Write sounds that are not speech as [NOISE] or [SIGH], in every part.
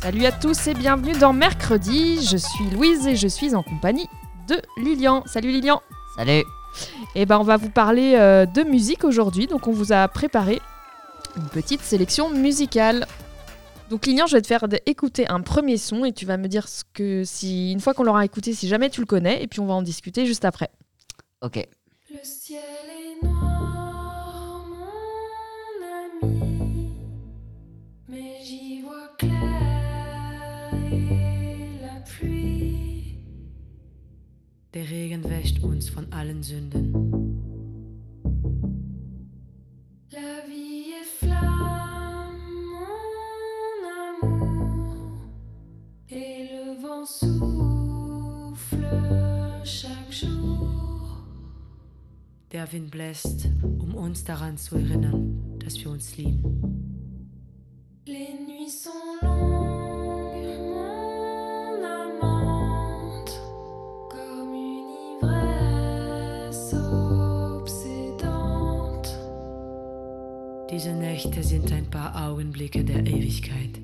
Salut à tous et bienvenue dans Mercredi. Je suis Louise et je suis en compagnie de Lilian. Salut Lilian. Salut. Et ben on va vous parler euh, de musique aujourd'hui. Donc on vous a préparé une petite sélection musicale. Donc Lilian, je vais te faire écouter un premier son et tu vas me dire ce que si une fois qu'on l'aura écouté, si jamais tu le connais, et puis on va en discuter juste après. Ok. Le ciel est noir, Der Regen wäscht uns von allen Sünden. La vie est flamme, mon amour, et le vent souffle chaque jour. Der Wind bläst, um uns daran zu erinnern, dass wir uns lieben. Nächte sind ein paar Augenblicke der Ewigkeit.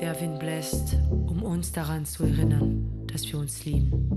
Der Wind bläst, um uns daran zu erinnern, dass wir uns lieben.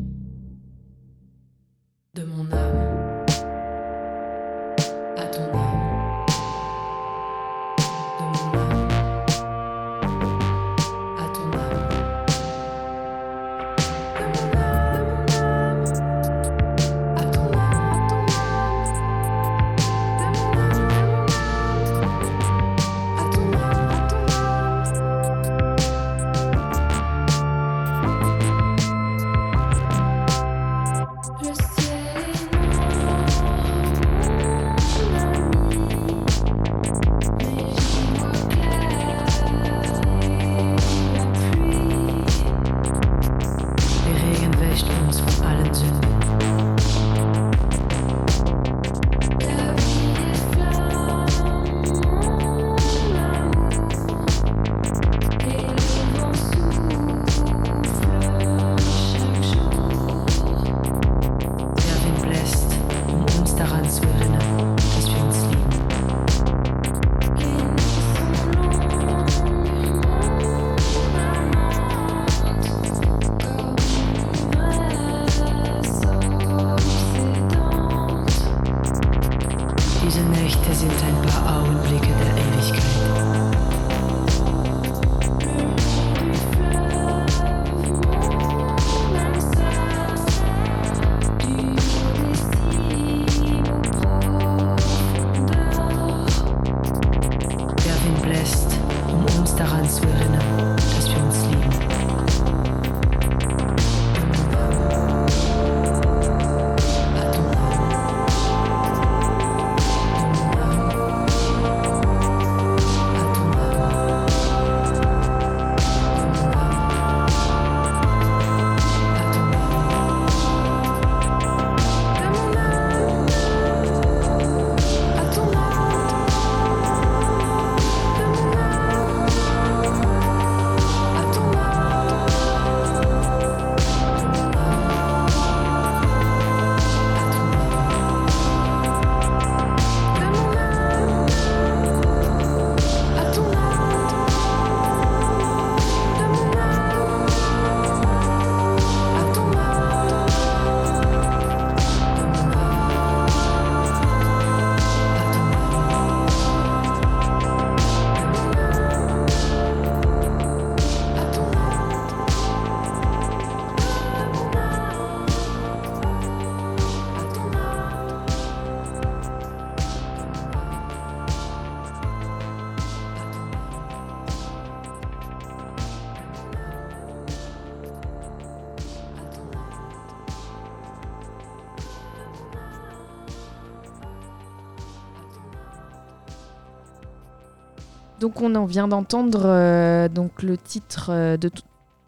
Donc on en vient d'entendre euh, donc le titre euh, de,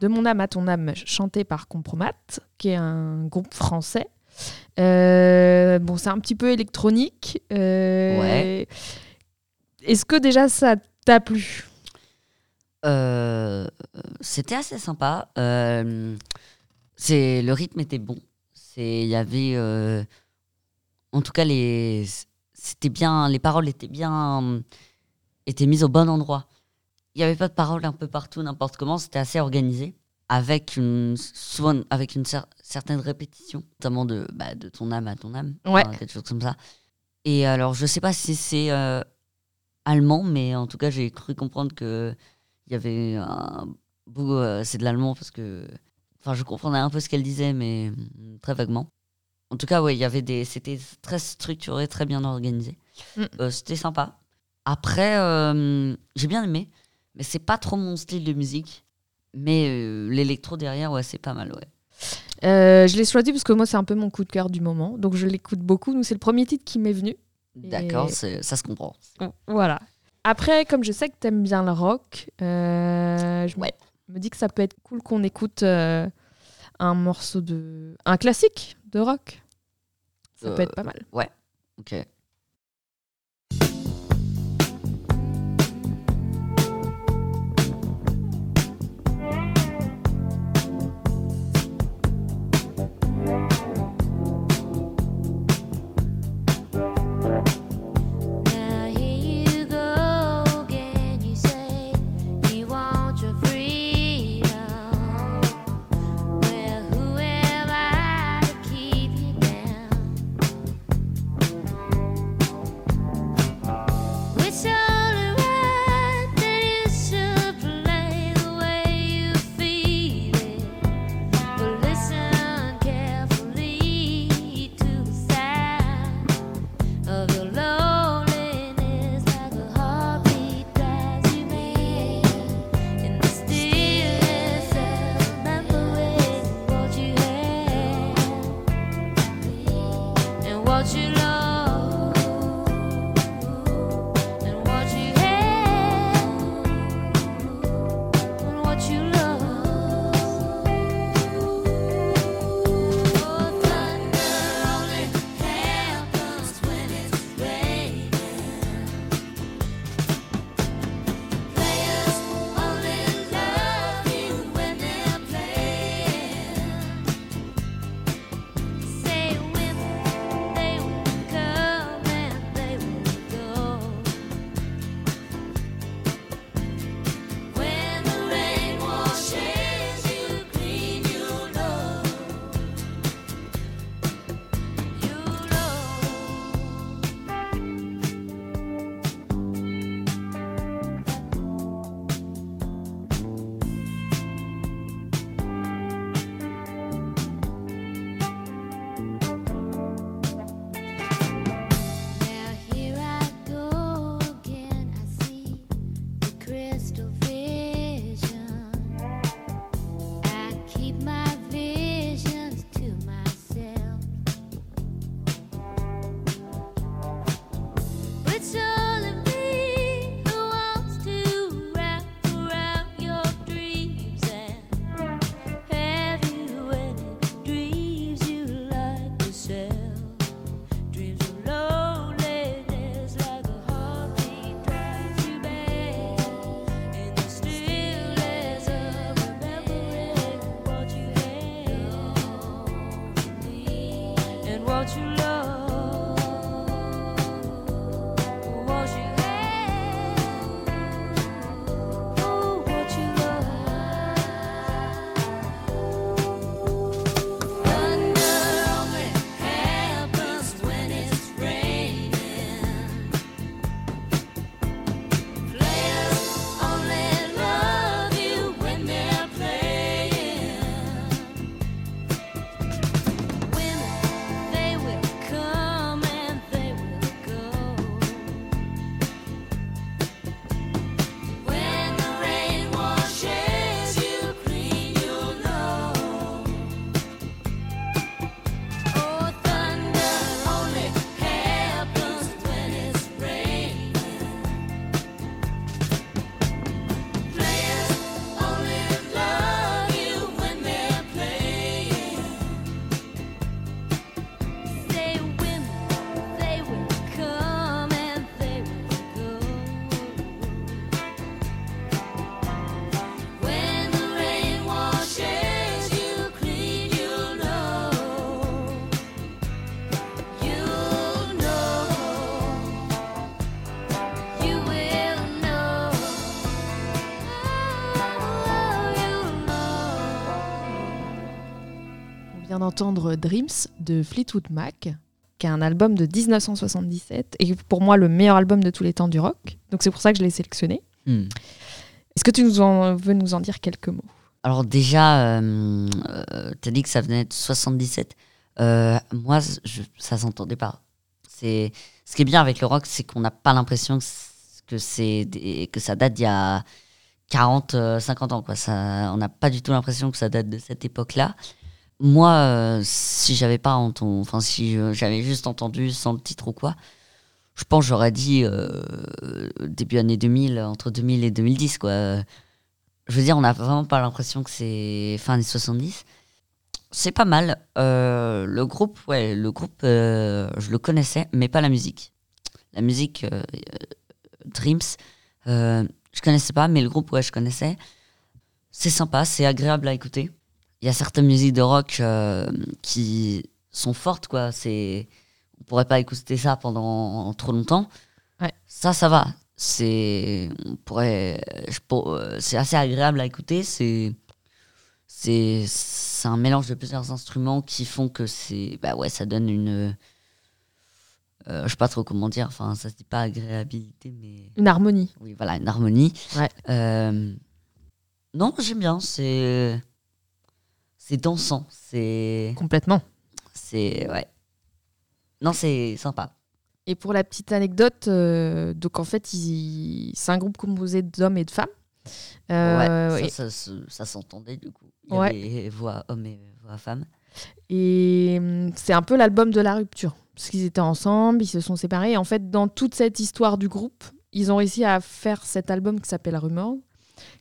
Mon âme à ton âme chanté par Compromat, qui est un groupe français. Euh, bon, c'est un petit peu électronique. euh, Ouais. Est-ce que déjà ça t'a plu? C'était assez sympa. C'est le rythme était bon. C'est il y avait en tout cas les c'était bien les paroles étaient bien étaient mises au bon endroit. Il n'y avait pas de paroles un peu partout n'importe comment. C'était assez organisé avec une souvent avec une cer- certaine répétition, notamment de bah, de ton âme à ton âme, Ouais. enfin, quelque chose comme ça. Et alors je sais pas si c'est euh, allemand, mais en tout cas j'ai cru comprendre que il y avait un bout, euh, c'est de l'allemand parce que, enfin, je comprenais un peu ce qu'elle disait, mais mm, très vaguement. En tout cas, ouais, il y avait des, c'était très structuré, très bien organisé. Mm. Euh, c'était sympa. Après, euh, j'ai bien aimé, mais c'est pas trop mon style de musique. Mais euh, l'électro derrière, ouais, c'est pas mal, ouais. Euh, Je l'ai choisi parce que moi c'est un peu mon coup de cœur du moment, donc je l'écoute beaucoup. Nous c'est le premier titre qui m'est venu. D'accord, Et- ça se comprend. Voilà. Après, comme je sais que t'aimes bien le rock, euh, je me- Ouais. me dis que ça peut être cool qu'on écoute euh, un morceau de. un classique de rock. Ça peut être pas mal. Ok. D'entendre Dreams de Fleetwood Mac, qui est un album de 1977 et pour moi le meilleur album de tous les temps du rock. Donc c'est pour ça que je l'ai sélectionné. Hmm. Est-ce que tu nous en, veux nous en dire quelques mots? Alors déjà, euh, euh, t'as dit que ça venait de 77. Euh, moi, je, ça s'entendait pas. C'est ce qui est bien avec le rock, c'est qu'on n'a pas l'impression que c'est que ça date d'il y a 40, euh, 50 ans. Quoi. Ça, on n'a pas du tout l'impression que ça date de cette époque-là. Moi, euh, si j'avais pas entendu, enfin si j'avais juste entendu sans le titre ou quoi, je pense j'aurais dit euh, début année 2000, entre 2000 et 2010 quoi. Je veux dire, on n'a vraiment pas l'impression que c'est fin des 70. C'est pas mal. Euh, le groupe, ouais, le groupe, je le connaissais, mais pas la musique. La musique, Dreams, je connaissais pas, mais le groupe, ouais, je connaissais. C'est sympa, c'est agréable à écouter. Il y a certaines musiques de rock euh, qui sont fortes, quoi. C'est, on pourrait pas écouter ça pendant trop longtemps. Ouais. Ça, ça va. C'est, on pourrait, je pour- euh, c'est assez agréable à écouter. C'est, c'est, c'est un mélange de plusieurs instruments qui font que c'est, bah ouais, ça donne une, euh, je sais pas trop comment dire. Enfin, ça se dit pas agréabilité, mais Une harmonie. oui, voilà, une harmonie. Ouais. Euh, non, j'aime bien. C'est, c'est dansant. C'est, Complètement. c'est, ouais. Non, c'est sympa. Et pour la petite anecdote, euh, donc en fait, il- c'est un groupe composé d'hommes et de femmes. Euh, ouais, et- ça, ça s'entendait du coup. Il y Ouais. avait voix homme et voix femme. Et hum, c'est un peu l'album de la rupture. Parce qu'ils étaient ensemble, ils se sont séparés. Et en fait, dans toute cette histoire du groupe, ils ont réussi à faire cet album qui s'appelle Rumor,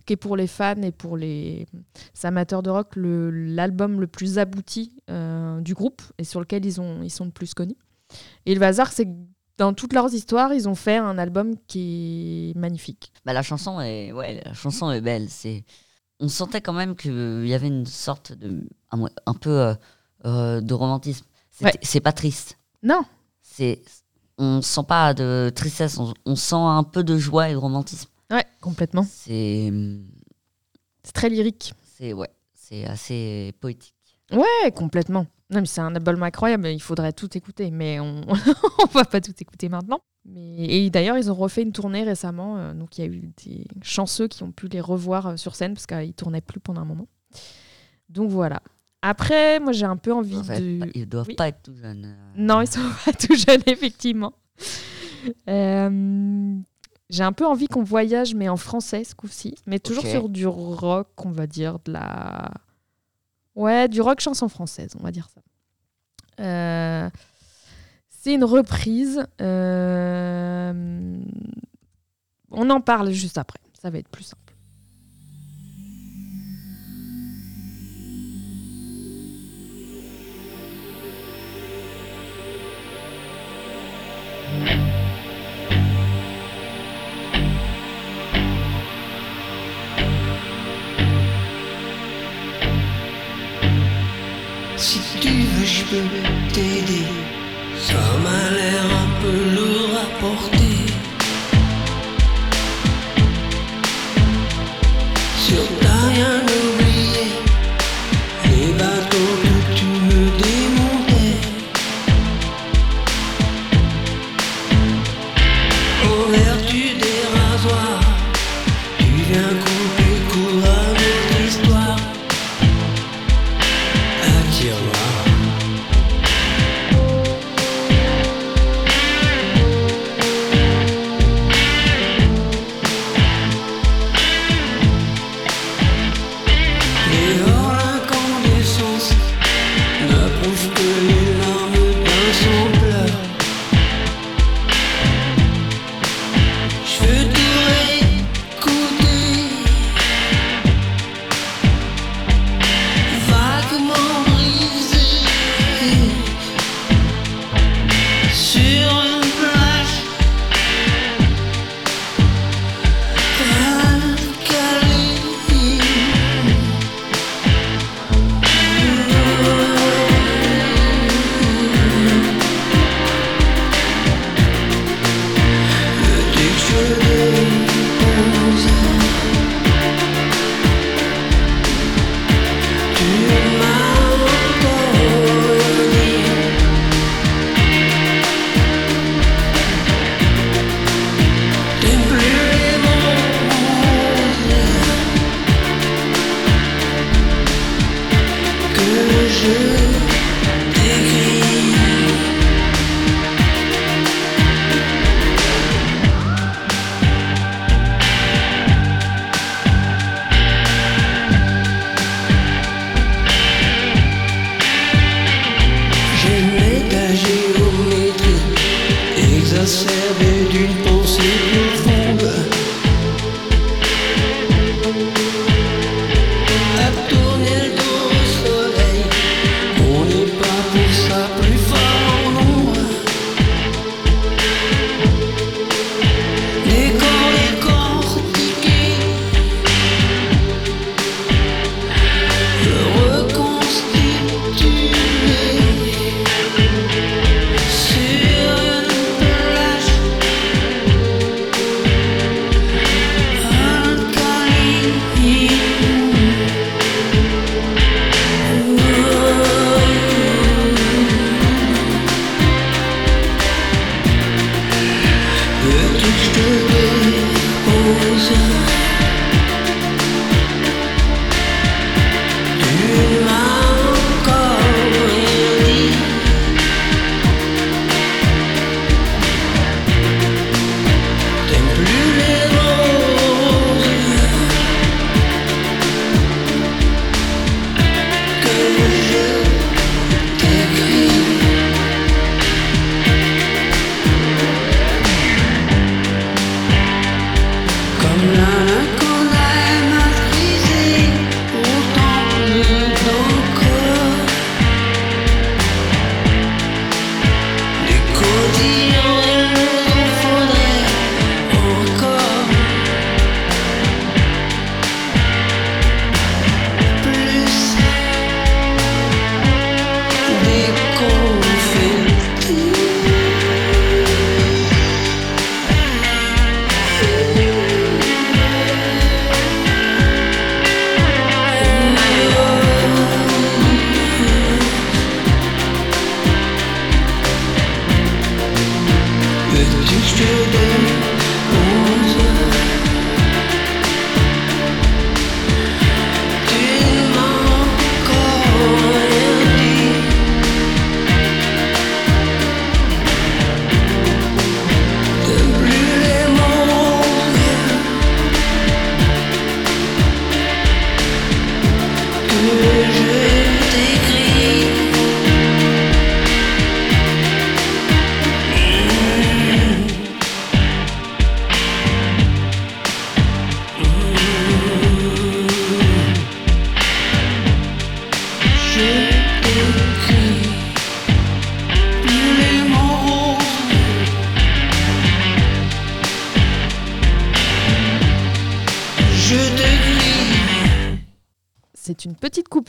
qui est pour les fans et pour les amateurs de rock l'album le, plus abouti euh, du groupe et sur lequel ils, ont, ils sont le plus connus. Et le hasard, c'est que dans toutes leurs histoires, ils ont fait un album qui est magnifique. Bah, la chanson est, ouais, la chanson est belle. C'est, on sentait quand même qu'il y avait une sorte de, un, peu euh, euh, de romantisme. C'est, Ouais. pas triste. Non, C'est, on sent pas de tristesse. On, on sent un peu de joie et de romantisme. Ouais, complètement. C'est, C'est très lyrique. c'est ouais, c'est assez poétique. Ouais, complètement. Non, mais c'est un album incroyable, il faudrait tout écouter, mais on [LAUGHS] on va pas tout écouter maintenant. Mais... Et d'ailleurs, ils ont refait une tournée récemment, euh, donc il y a eu des chanceux qui ont pu les revoir euh, sur scène parce qu'ils tournaient plus pendant un moment. Donc voilà. Après, moi j'ai un peu envie En fait, de. ils doivent Oui. pas être tout jeunes. euh. Non, ils sont [LAUGHS] pas tout jeunes, effectivement. Euh, J'ai un peu envie qu'on voyage, mais en français ce coup-ci. Mais toujours sur du rock, on va dire, de la. Ouais, du rock chanson française, on va dire ça. Euh, C'est une reprise. euh, On en parle juste après. Ça va être plus simple. [LAUGHS] veux,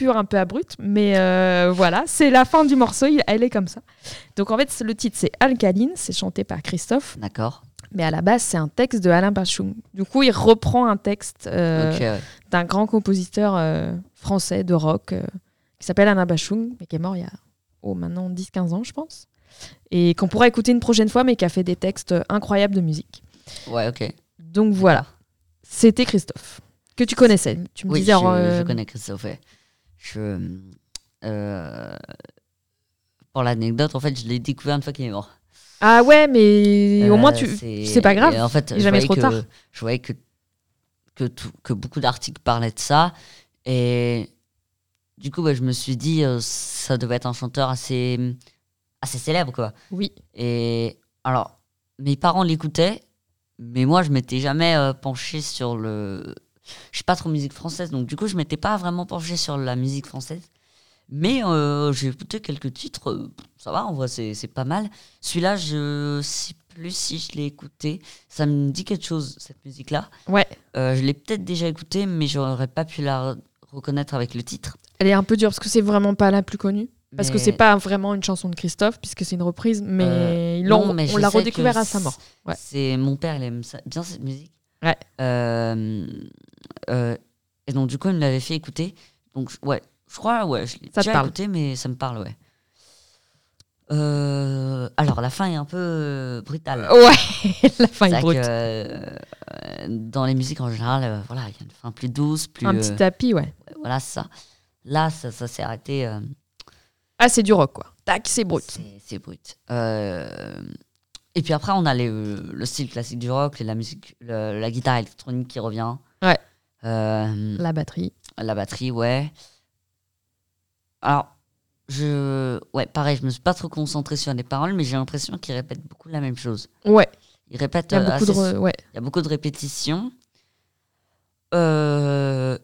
coupure un peu abrupte, mais euh, voilà, c'est la fin du morceau, il- elle est comme ça. Donc en fait, le titre c'est Alcaline, c'est chanté par Christophe, D'accord. mais à la base c'est un texte de Alain Bachung. Du coup, il reprend un texte euh, ouais. d'un grand compositeur euh, français de rock qui s'appelle Alain Bachung, mais qui est mort il y a oh, maintenant 10-15 ans, je pense. Et qu'on pourra écouter une prochaine fois, mais qui a fait des textes incroyables de musique. Ouais, ok. Donc voilà, c'était Christophe, que tu connaissais. Tu me Oui, disais euh, je connais Christophe. Je, euh, pour l'anecdote, en fait, je l'ai découvert une fois qu'il est mort. Ah ouais, mais au moins, tu... Euh, c'est pas grave. En fait, jamais trop que, tard. Je voyais que, que, tout- que beaucoup d'articles parlaient de ça. Et du coup, bah, je me suis dit, euh, ça devait être un chanteur assez, assez célèbre, quoi. Oui. Et alors, mes parents l'écoutaient, mais moi, je m'étais jamais euh, penché sur le. Je suis pas trop musique française, donc du coup, je m'étais pas vraiment penché sur la musique française. Mais euh, j'ai écouté quelques titres, euh, ça va, en vrai, c'est pas mal. Celui-là, je sais plus si je l'ai écouté. Ça me dit quelque chose, cette musique-là. Ouais, Euh, je l'ai peut-être déjà écoutée, mais j'aurais pas pu la re- reconnaître avec le titre. elle est un peu dure parce que c'est vraiment pas la plus connue. Parce que Mais- c'est pas vraiment une chanson de Christophe, puisque c'est une reprise, mais, non, mais on l'a redécouvert que à sa mort. Ouais. C'est mon père, il aime ça- bien cette musique. Ouais. Euh, euh, et donc du coup, il me l'avait fait écouter. Donc ouais, je crois, ouais, je l'ai déjà parle. écouté, mais ça me parle, ouais. Euh, alors la fin est un peu brutale. Ouais, [LAUGHS] la fin est brute. que, euh, dans les musiques en général, euh, voilà, il y a une fin plus douce, plus. Un petit tapis, ouais. voilà, ça. Là, ça, ça s'est arrêté. Ah, c'est du rock, quoi. Tac, c'est brut. c'est- C'est brut. Euh, et puis après, on a les- le style classique du rock, la musique, le- la guitare électronique qui revient. Ouais. Euh, La batterie. la batterie, ouais. Alors, je. Ouais, pareil, je me suis pas trop concentré sur les paroles, mais j'ai l'impression qu'ils répètent beaucoup la même chose. Ouais, Ils répètent. il y a euh, beaucoup de. assez re- Ouais. il y a beaucoup de répétitions. Euh,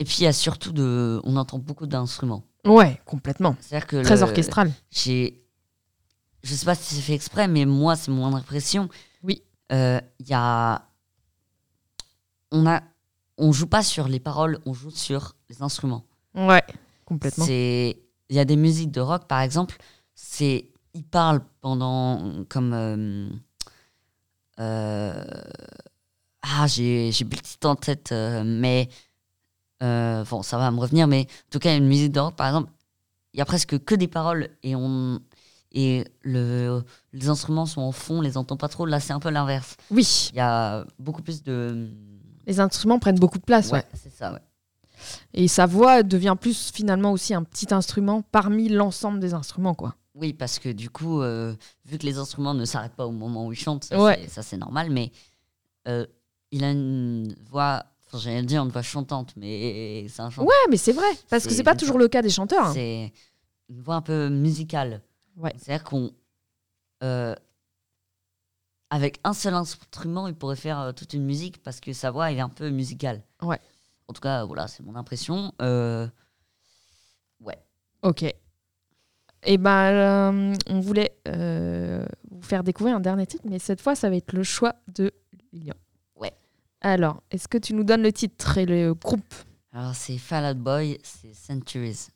Et puis, il y a surtout de. On entend beaucoup d'instruments. ouais, complètement. C'est-à-dire que. Très le- orchestral. j'ai je sais pas si c'est fait exprès mais moi c'est mon impression Oui. Euh, il y a on a on joue pas sur les paroles on joue sur les instruments Ouais, complètement. c'est il y a des musiques de rock par exemple c'est ils parlent pendant comme euh, euh, ah j'ai plus le titre en tête euh, mais euh, bon ça va me revenir mais en tout cas une musique de rock par exemple il y a presque que des paroles et on et le, les instruments sont en fond, on les entend pas trop. Là, c'est un peu l'inverse. Oui, Il y a beaucoup plus de. les instruments prennent beaucoup de place, ouais. c'est ça, ouais. Et sa voix devient plus finalement aussi un petit instrument parmi l'ensemble des instruments, quoi. Oui, parce que du coup, euh, vu que les instruments ne s'arrêtent pas au moment où il chante, ça, Ouais. c'est- normal, mais euh, il a une voix, enfin, j'allais dire une voix chantante, mais c'est un chanteur. Ouais, mais c'est vrai, parce que c'est pas toujours le cas des chanteurs. hein. C'est une voix un peu musicale. Ouais. C'est-à-dire qu'on. euh, avec un seul instrument, il pourrait faire euh, toute une musique parce que sa voix, elle est un peu musicale. Ouais. En tout cas, voilà, c'est mon impression. Euh, ouais. Ok. Et ben, euh, on voulait euh, vous faire découvrir un dernier titre, mais cette fois, ça va être le choix de Lilian. Ouais. Alors, est-ce que tu nous donnes le titre et le groupe? Alors, c'est Fall Out Boy, c'est Centuries.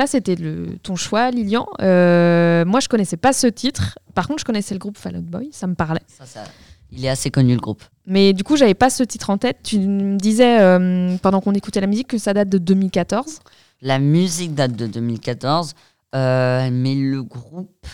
Là, c'était le- ton choix, Lilian. Euh, moi, je connaissais pas ce titre. Par contre, je connaissais le groupe Fall Out Boy, ça me parlait. Ça, ça- il est assez connu le groupe. Mais du coup, j'avais pas ce titre en tête. Tu me disais, euh, pendant qu'on écoutait la musique, que ça date de 2014. La musique date de 2014, euh, mais le groupe,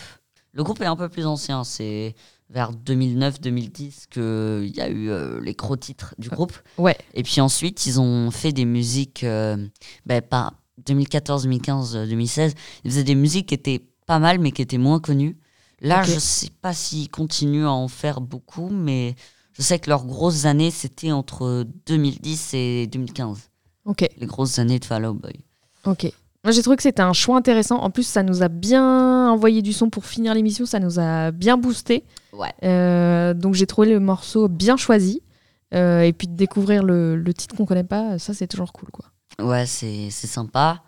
le groupe est un peu plus ancien. C'est vers 2009-2010 qu'il y a eu euh, les gros titres du groupe. Ouais. Et puis ensuite, ils ont fait des musiques, euh, ben, pas 2014, 2015, euh, 2016. Ils faisaient des musiques qui étaient pas mal, mais qui étaient moins connues. Là, Ok. je sais pas s'ils continuent à en faire beaucoup, mais je sais que leurs grosses années, c'était entre 2010 et 2015. Ok, Les grosses années de Fall Out Boy. ok. Moi, j'ai trouvé que c'était un choix intéressant. En plus, ça nous a bien envoyé du son pour finir l'émission. Ça nous a bien boosté. Ouais. Euh, donc, j'ai trouvé le morceau bien choisi. Euh, et puis, de découvrir le, le titre qu'on connaît pas, ça, c'est toujours cool, quoi. Ouais, c'est sympa.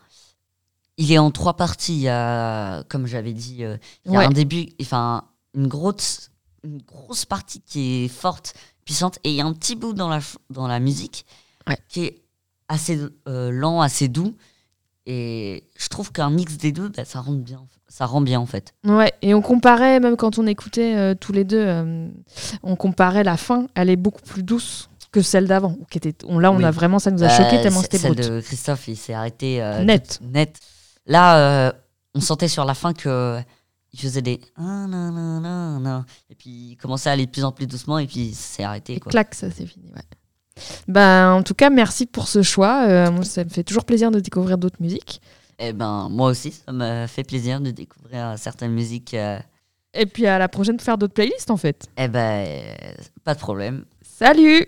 Il est en trois parties. Il y a, comme j'avais dit, euh, il y a Ouais. un début, enfin, une grosse, une grosse partie qui est forte, puissante, et il y a un petit bout dans la, dans la musique Ouais. qui est assez euh, lent, assez doux. Et je trouve qu'un mix des deux, bah, ça, rend bien, ça rend bien en fait. Ouais, et on comparait, même quand on écoutait euh, tous les deux, on comparait la fin, elle est beaucoup plus douce que celle d'avant. Qui était, on, là, on Oui. a vraiment, ça nous a choqué Euh, tellement c- c'était Celle brut. de Christophe, il s'est arrêté euh, Net. net. Là, euh, on sentait sur la fin que il faisait des ah, et puis il commençait à aller de plus en plus doucement et puis c'est arrêté Et clac, ça c'est fini. Ouais. Ben, en tout cas, merci pour ce choix. Moi, ça me fait toujours plaisir de découvrir d'autres musiques. Et ben moi aussi, ça m'a fait plaisir de découvrir certaines musiques. Et puis à la prochaine pour faire d'autres playlists en fait. eh ben pas de problème. Salut